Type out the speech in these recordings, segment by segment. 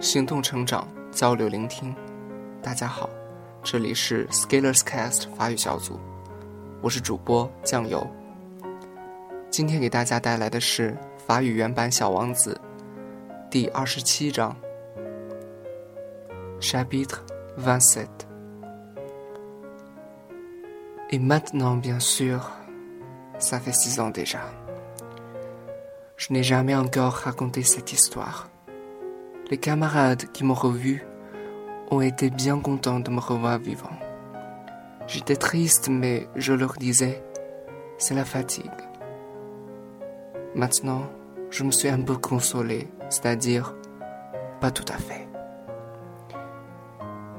行动成长，交流聆听。大家好，这里是 Scalers Cast 法语小组，我是主播酱油。今天给大家带来的是法语原版《小王子》第二十七章，Chapitre vingt-sept。Et maintenant, bien sûr, ça fait six ans déjà. Je n'ai jamais encore raconté cette histoire. Les camarades qui m'ont revu ont été bien contents de me revoir vivant. J'étais triste, mais je leur disais, c'est la fatigue. Maintenant, je me suis un peu consolé, c'est-à-dire pas tout à fait.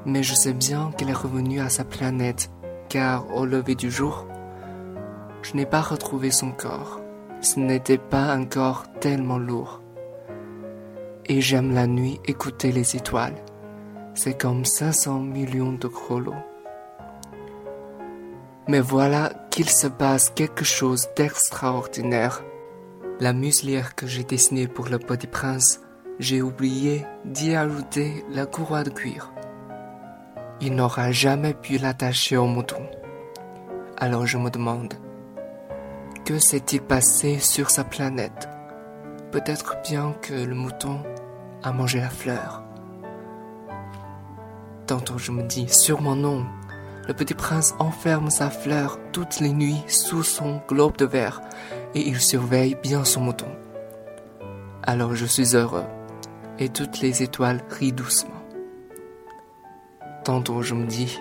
Mais je sais bien qu'elle est revenue à sa planète, car au lever du jour, je n'ai pas retrouvé son corps. Ce n'était pas un corps tellement lourd et j'aime la nuit écouter les étoiles. C'est comme 500 millions de grelots. Mais voilà qu'il se passe quelque chose d'extraordinaire. La muselière que j'ai dessinée pour le petit prince, j'ai oublié d'y ajouter la courroie de cuir. Il n'aura jamais pu l'attacher au mouton. Alors je me demande, que s'est-il passé sur sa planète? Peut-être bien que le mouton a mangé la fleur. Tantôt je me dis, sûrement non. Le petit prince enferme sa fleur toutes les nuits sous son globe de verre et il surveille bien son mouton. Alors je suis heureux et toutes les étoiles rient doucement. Tantôt je me dis,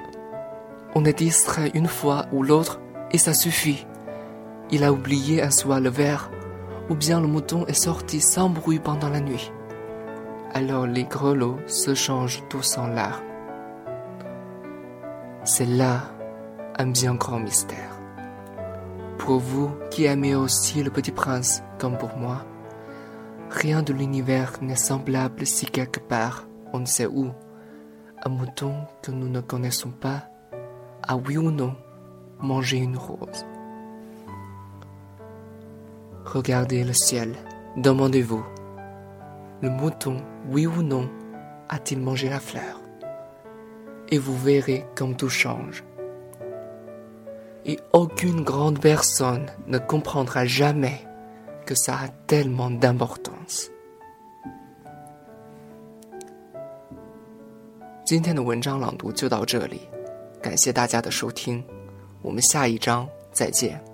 on est distrait une fois ou l'autre et ça suffit. Il a oublié un soir le verre ou bien le mouton est sorti sans bruit pendant la nuit alors les grelots se changent tous en larmes. C'est là un bien grand mystère. Pour vous qui aimez aussi le petit prince comme pour moi, rien de l'univers n'est semblable si quelque part, on ne sait où, un mouton que nous ne connaissons pas a oui ou non mangé une rose. Regardez le ciel, demandez-vous, le mouton, oui ou non, a-t-il mangé la fleur Et vous verrez comme tout change. Et aucune grande personne ne comprendra jamais que ça a tellement d'importance. 今天的文章朗读就到这里，感谢大家的收听，我们下一章再见。